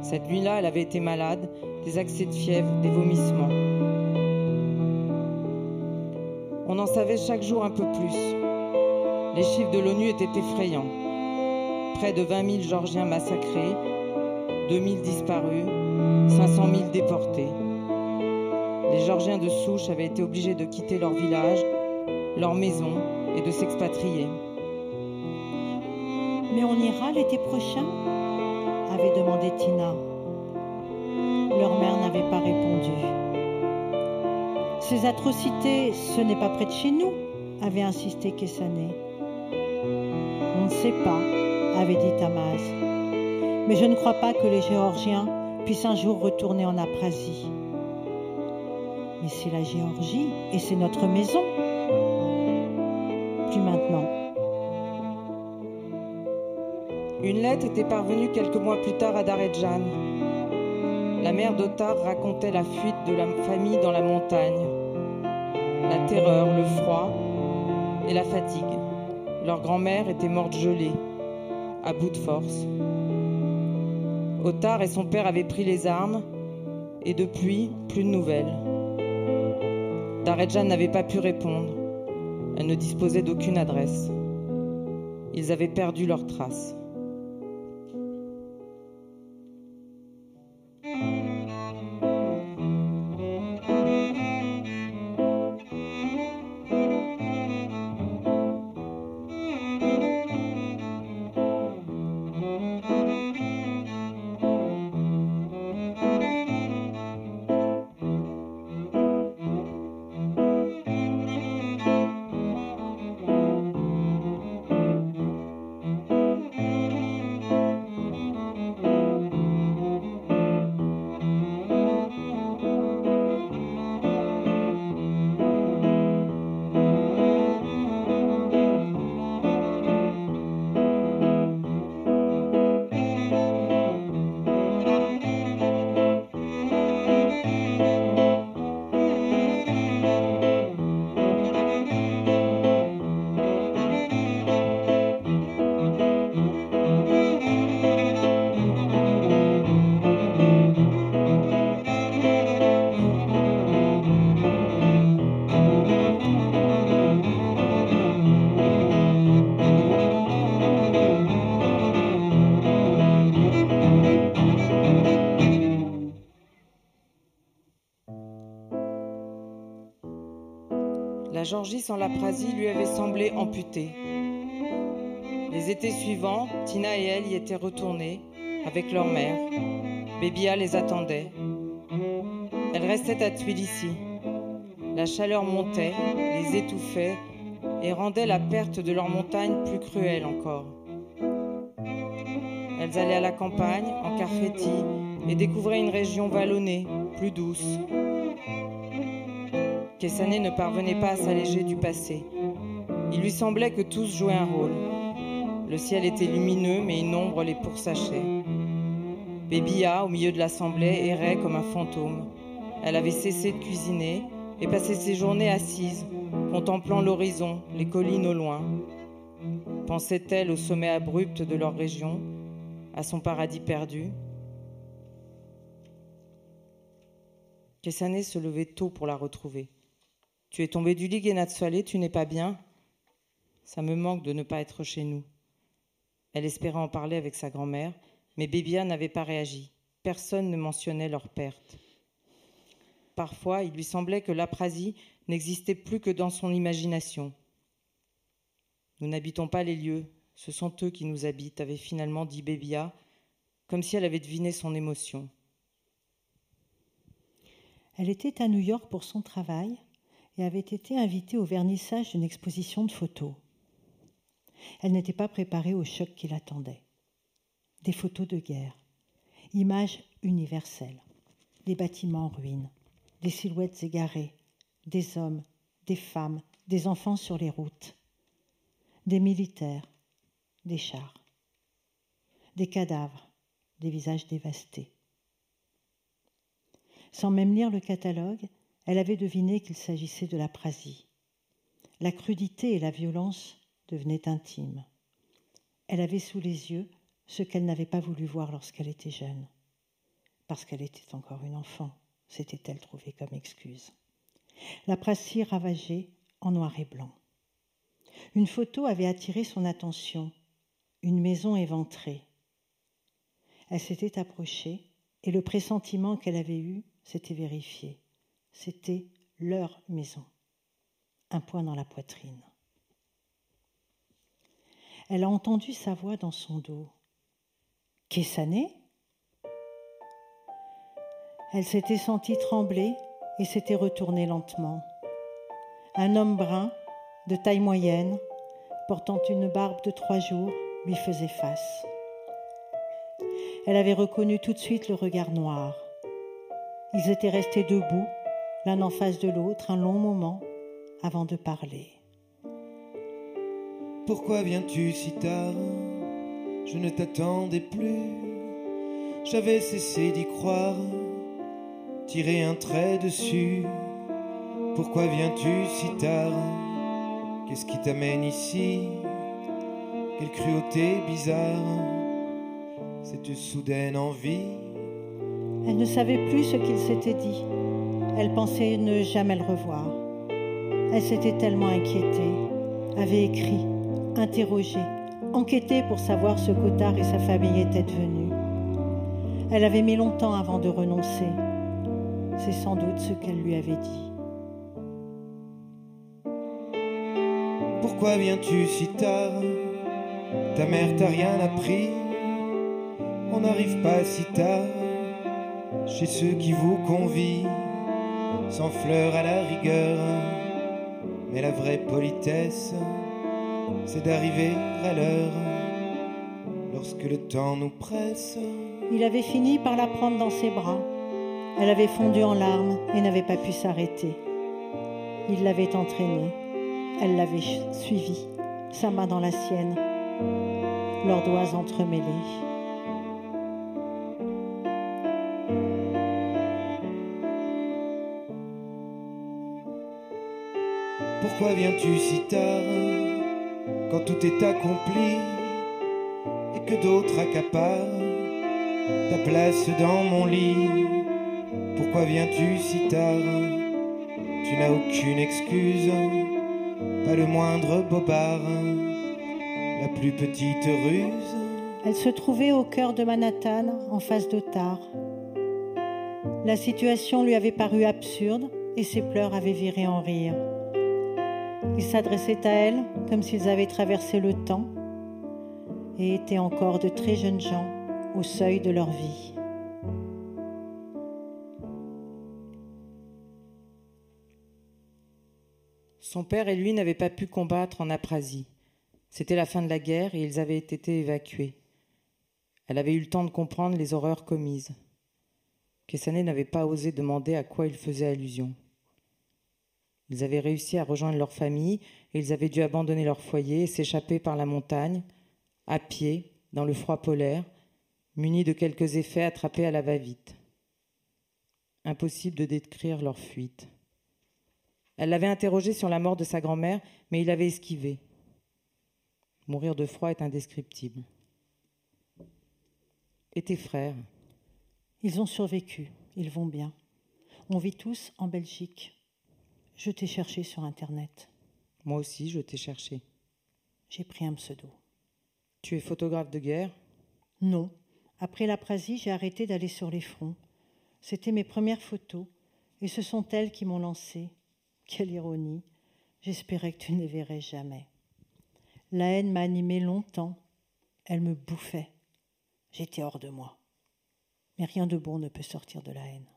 Cette nuit-là, elle avait été malade, des accès de fièvre, des vomissements. On en savait chaque jour un peu plus. Les chiffres de l'ONU étaient effrayants. Près de 20 000 Georgiens massacrés, 2 000 disparus, 500 000 déportés. Les Georgiens de souche avaient été obligés de quitter leur village, leur maison et de s'expatrier. Mais on ira l'été prochain? avait demandé Tina. Leur mère n'avait pas répondu. Ces atrocités, ce n'est pas près de chez nous, avait insisté Kessané. On ne sait pas, avait dit Tamaz. Mais je ne crois pas que les Géorgiens puissent un jour retourner en Aprasie. Mais c'est la Géorgie et c'est notre maison. Plus maintenant. Une lettre était parvenue quelques mois plus tard à Daredjan. La mère d'Otar racontait la fuite de la famille dans la montagne, la terreur, le froid et la fatigue. Leur grand-mère était morte gelée, à bout de force. Otar et son père avaient pris les armes, et depuis, plus de nouvelles. Daredjan n'avait pas pu répondre. Elle ne disposait d'aucune adresse. Ils avaient perdu leurs traces. Georgie sans la prasie lui avait semblé amputée. Les étés suivants, Tina et elle y étaient retournées avec leur mère. Bébia les attendait. Elles restaient à Tbilissi. La chaleur montait, les étouffait et rendait la perte de leur montagne plus cruelle encore. Elles allaient à la campagne, en Carfetti, et découvraient une région vallonnée, plus douce. Kessané ne parvenait pas à s'alléger du passé. Il lui semblait que tous jouaient un rôle. Le ciel était lumineux, mais une ombre les pourssachait. Bébia, au milieu de l'assemblée, errait comme un fantôme. Elle avait cessé de cuisiner et passait ses journées assises, contemplant l'horizon, les collines au loin. Pensait-elle au sommet abrupt de leur région, à son paradis perdu? Kessané se levait tôt pour la retrouver. Tu es tombé du lit, Guénatsfalé, tu n'es pas bien Ça me manque de ne pas être chez nous. Elle espérait en parler avec sa grand-mère, mais Bébia n'avait pas réagi. Personne ne mentionnait leur perte. Parfois, il lui semblait que l'aprasie n'existait plus que dans son imagination. Nous n'habitons pas les lieux, ce sont eux qui nous habitent, avait finalement dit Bébia, comme si elle avait deviné son émotion. Elle était à New York pour son travail et avait été invitée au vernissage d'une exposition de photos. Elle n'était pas préparée au choc qui l'attendait. Des photos de guerre, images universelles, des bâtiments en ruine, des silhouettes égarées, des hommes, des femmes, des enfants sur les routes, des militaires, des chars, des cadavres, des visages dévastés. Sans même lire le catalogue, elle avait deviné qu'il s'agissait de la prasie. La crudité et la violence devenaient intimes. Elle avait sous les yeux ce qu'elle n'avait pas voulu voir lorsqu'elle était jeune. Parce qu'elle était encore une enfant, s'était-elle trouvée comme excuse. La prasie ravagée en noir et blanc. Une photo avait attiré son attention, une maison éventrée. Elle s'était approchée et le pressentiment qu'elle avait eu s'était vérifié. C'était leur maison. Un point dans la poitrine. Elle a entendu sa voix dans son dos. Kessané Elle s'était sentie trembler et s'était retournée lentement. Un homme brun, de taille moyenne, portant une barbe de trois jours, lui faisait face. Elle avait reconnu tout de suite le regard noir, ils étaient restés debout, l'un en face de l'autre, un long moment avant de parler. Pourquoi viens-tu si tard? Je ne t'attendais plus. J'avais cessé d'y croire, tirer un trait dessus. Pourquoi viens-tu si tard? Qu'est-ce qui t'amène ici? Quelle cruauté bizarre Cette soudaine envie elle ne savait plus ce qu'il s'était dit. Elle pensait ne jamais le revoir. Elle s'était tellement inquiétée, avait écrit, interrogé, enquêté pour savoir ce qu'Otard et sa famille étaient devenus. Elle avait mis longtemps avant de renoncer. C'est sans doute ce qu'elle lui avait dit. Pourquoi viens-tu si tard? Ta mère t'a rien appris? On n'arrive pas si tard chez ceux qui vous convient, sans fleurs à la rigueur. Mais la vraie politesse, c'est d'arriver à l'heure, lorsque le temps nous presse. Il avait fini par la prendre dans ses bras. Elle avait fondu en larmes et n'avait pas pu s'arrêter. Il l'avait entraînée. Elle l'avait suivie, sa main dans la sienne, leurs doigts entremêlés. Pourquoi viens-tu si tard quand tout est accompli et que d'autres accaparent ta place dans mon lit? Pourquoi viens-tu si tard? Tu n'as aucune excuse, pas le moindre bobard, la plus petite ruse. Elle se trouvait au cœur de Manhattan, en face d'Otard. La situation lui avait paru absurde et ses pleurs avaient viré en rire. Ils s'adressaient à elle comme s'ils avaient traversé le temps et étaient encore de très jeunes gens au seuil de leur vie. Son père et lui n'avaient pas pu combattre en Aprasie. C'était la fin de la guerre et ils avaient été évacués. Elle avait eu le temps de comprendre les horreurs commises. Kessané n'avait pas osé demander à quoi il faisait allusion. Ils avaient réussi à rejoindre leur famille et ils avaient dû abandonner leur foyer et s'échapper par la montagne, à pied, dans le froid polaire, munis de quelques effets attrapés à la va-vite. Impossible de décrire leur fuite. Elle l'avait interrogé sur la mort de sa grand-mère, mais il avait esquivé. Mourir de froid est indescriptible. Et tes frères? Ils ont survécu, ils vont bien. On vit tous en Belgique. Je t'ai cherché sur Internet. Moi aussi, je t'ai cherché. J'ai pris un pseudo. Tu es photographe de guerre? Non. Après la prasie, j'ai arrêté d'aller sur les fronts. C'était mes premières photos, et ce sont elles qui m'ont lancé. Quelle ironie. J'espérais que tu ne les verrais jamais. La haine m'a animée longtemps. Elle me bouffait. J'étais hors de moi. Mais rien de bon ne peut sortir de la haine.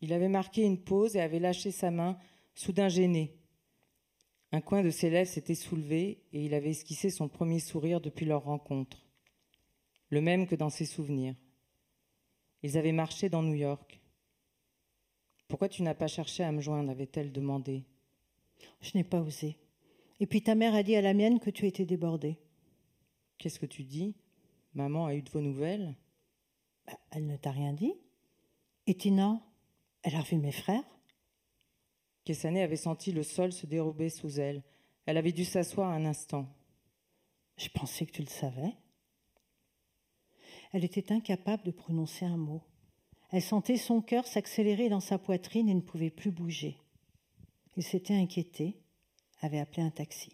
Il avait marqué une pause et avait lâché sa main, soudain gêné. Un coin de ses lèvres s'était soulevé et il avait esquissé son premier sourire depuis leur rencontre, le même que dans ses souvenirs. Ils avaient marché dans New York. Pourquoi tu n'as pas cherché à me joindre avait-elle demandé. Je n'ai pas osé. Et puis ta mère a dit à la mienne que tu étais débordée. Qu'est-ce que tu dis? Maman a eu de vos nouvelles? Bah, Elle ne t'a rien dit Et Tina? Elle a revu mes frères Kessané avait senti le sol se dérober sous elle. Elle avait dû s'asseoir un instant. Je pensais que tu le savais. Elle était incapable de prononcer un mot. Elle sentait son cœur s'accélérer dans sa poitrine et ne pouvait plus bouger. Il s'était inquiété, avait appelé un taxi.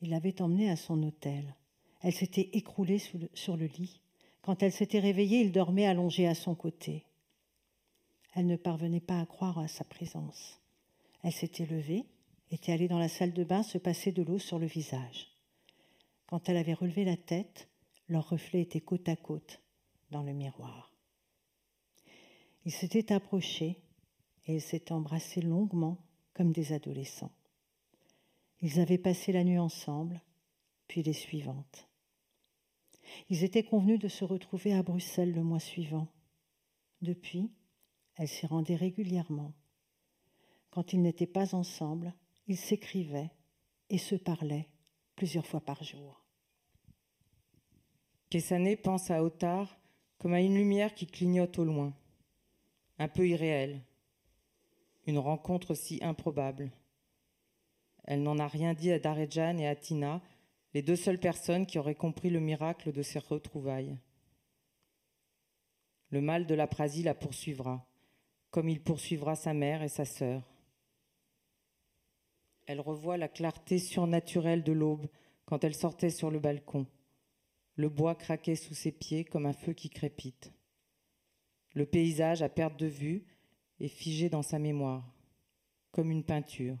Il l'avait emmenée à son hôtel. Elle s'était écroulée sur le lit. Quand elle s'était réveillée, il dormait allongé à son côté. Elle ne parvenait pas à croire à sa présence. Elle s'était levée, était allée dans la salle de bain se passer de l'eau sur le visage. Quand elle avait relevé la tête, leurs reflets étaient côte à côte dans le miroir. Ils s'étaient approchés et ils s'étaient embrassés longuement comme des adolescents. Ils avaient passé la nuit ensemble, puis les suivantes. Ils étaient convenus de se retrouver à Bruxelles le mois suivant. Depuis, elle s'y rendait régulièrement. Quand ils n'étaient pas ensemble, ils s'écrivaient et se parlaient plusieurs fois par jour. Kessané pense à Otard comme à une lumière qui clignote au loin, un peu irréelle, une rencontre si improbable. Elle n'en a rien dit à Darejan et à Tina, les deux seules personnes qui auraient compris le miracle de ces retrouvailles. Le mal de la prasie la poursuivra, comme il poursuivra sa mère et sa sœur. Elle revoit la clarté surnaturelle de l'aube quand elle sortait sur le balcon. Le bois craquait sous ses pieds comme un feu qui crépite. Le paysage à perte de vue est figé dans sa mémoire, comme une peinture.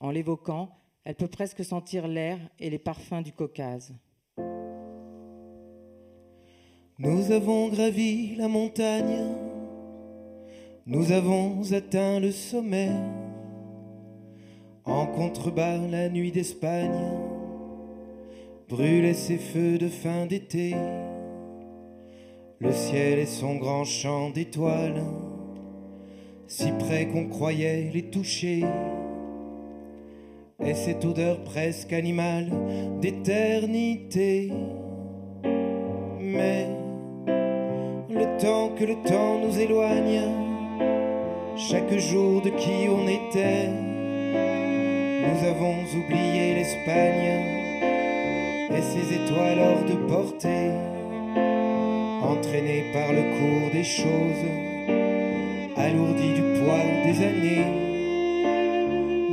En l'évoquant, elle peut presque sentir l'air et les parfums du Caucase. Nous avons gravi la montagne, nous avons atteint le sommet. En contrebas, la nuit d'Espagne brûlait ses feux de fin d'été. Le ciel et son grand champ d'étoiles, si près qu'on croyait les toucher et cette odeur presque animale d'éternité. Mais le temps que le temps nous éloigne, chaque jour de qui on était, nous avons oublié l'Espagne et ses étoiles hors de portée, entraînés par le cours des choses, alourdis du poids des années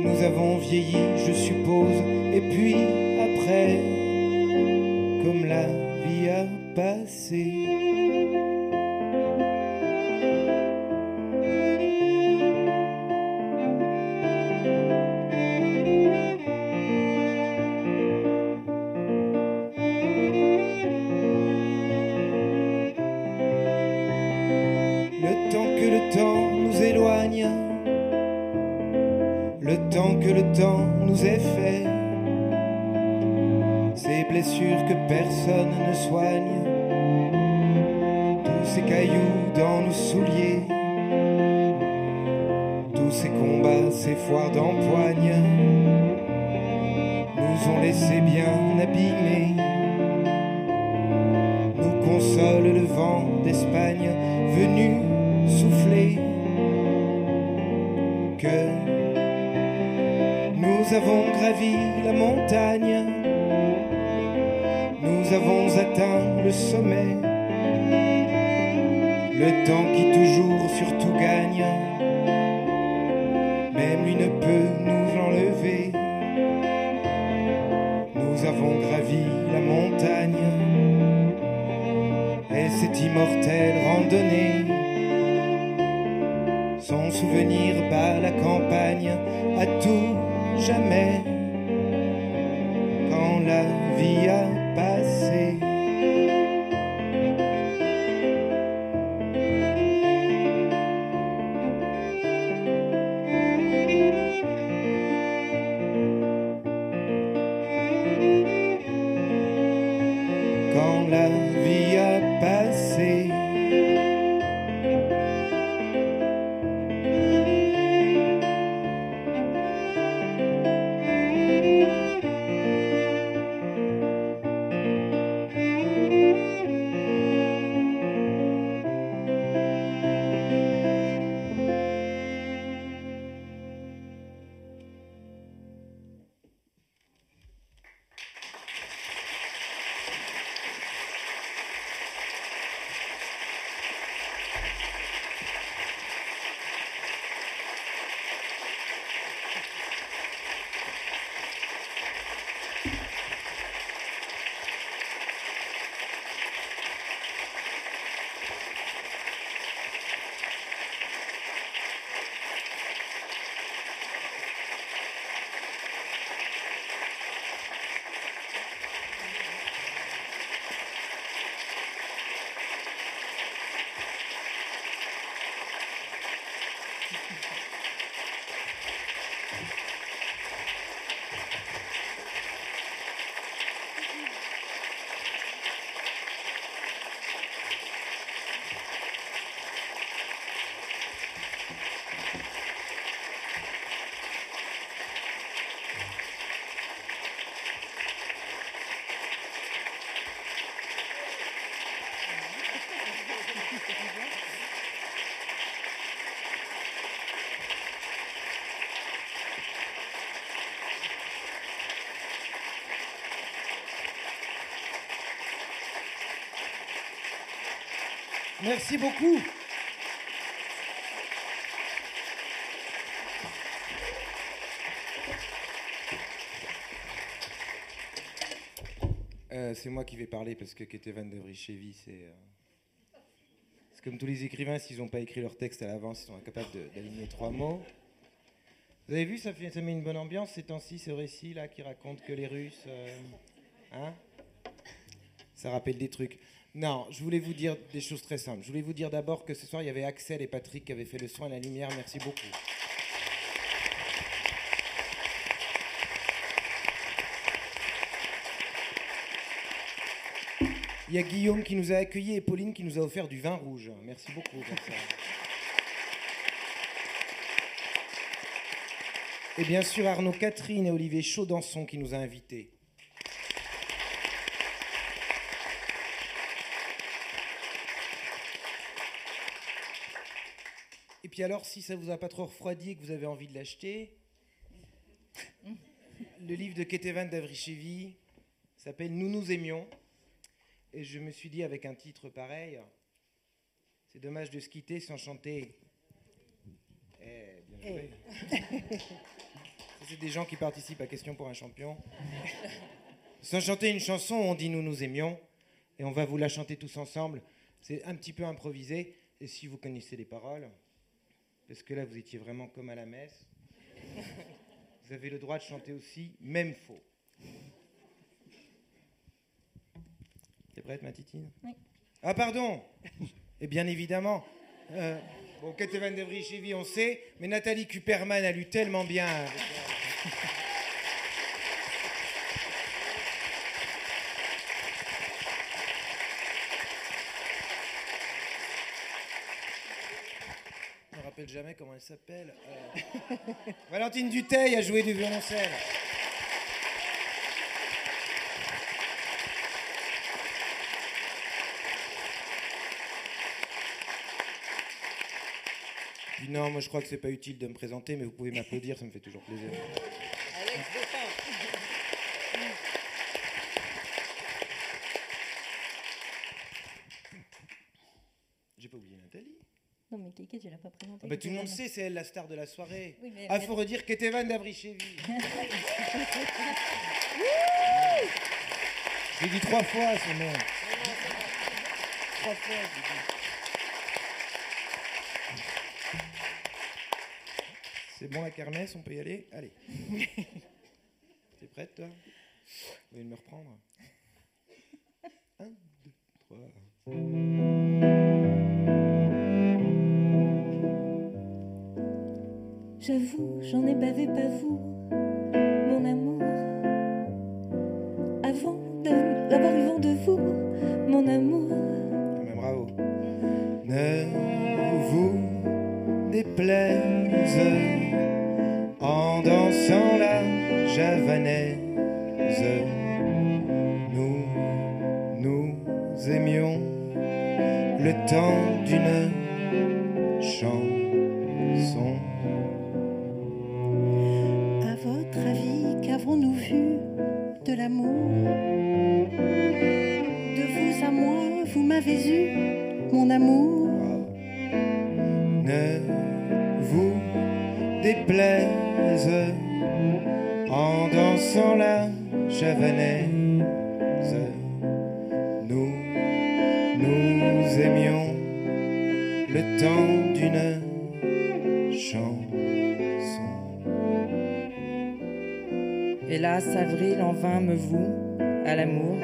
nous avons vieilli, je suppose, et puis après, comme la vie a passé. Le temps qui toujours surtout gagne même lui ne peut nous enlever. Nous avons gravi la montagne et cette immortelle randonnée. Son souvenir bat la campagne à tout jamais quand la vie a Merci beaucoup. Euh, c'est moi qui vais parler parce que Ketevan de Vrichevi, c'est. euh, c'est comme tous les écrivains, s'ils n'ont pas écrit leur texte à l'avance, ils sont incapables d'aligner trois mots. Vous avez vu, ça, fait, ça met une bonne ambiance ces temps-ci, ce récit là qui raconte que les Russes. euh, hein Ça rappelle des trucs. Non, je voulais vous dire des choses très simples. Je voulais vous dire d'abord que ce soir, il y avait Axel et Patrick qui avaient fait le soin de la lumière. Merci beaucoup. Il y a Guillaume qui nous a accueillis et Pauline qui nous a offert du vin rouge. Merci beaucoup pour ça. Et bien sûr Arnaud Catherine et Olivier Chaudançon qui nous a invités. Puis alors, si ça vous a pas trop refroidi et que vous avez envie de l'acheter, le livre de Ketevan Davrichevi s'appelle Nous nous aimions. Et je me suis dit avec un titre pareil, c'est dommage de se quitter sans chanter. Eh, bien joué. Ça, c'est des gens qui participent à Question pour un champion. Sans chanter une chanson, on dit Nous nous aimions. Et on va vous la chanter tous ensemble. C'est un petit peu improvisé. Et si vous connaissez les paroles, parce que là vous étiez vraiment comme à la messe, vous avez le droit de chanter aussi, même faux. T'es prête, ma titine? Oui. Ah, pardon Et bien évidemment. Euh, bon, Ketevan de Vrichevi, on sait, mais Nathalie Kuperman a lu tellement bien. Jamais comment elle s'appelle. Euh, <laughs> Valentine Duteil a joué du violoncelle. non, moi je crois que c'est pas utile de me présenter, mais vous pouvez m'applaudir, ça me fait toujours plaisir. J'ai pas oublié Nathalie. Mais Kéké, tu l'as pas présenté. Ah bah, tout le monde sait, c'est elle la star de la soirée. Oui, mais ah, faut redire Ketevan d'Avrichevi. <laughs> J'ai dit trois fois son nom. Trois fois, j'ai dit. C'est bon la kermesse, on peut y aller? Allez. <laughs> T'es prête toi? Vous voulez me reprendre? Un, deux, trois. J'avoue, j'en ai bavé pas vous, mon amour. Avant d'avoir eu vent de vous, mon amour. Mais bravo. Ne vous déplaise en dansant la javanaise. Nous, nous aimions le temps d'une chanson. De l'amour De vous à moi, vous m'avez eu, mon amour. Ne vous déplaise en dansant la javanaise. Nous, nous aimions le temps Hélas, avril en vain me voue à l'amour.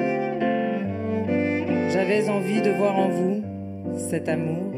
J'avais envie de voir en vous cet amour.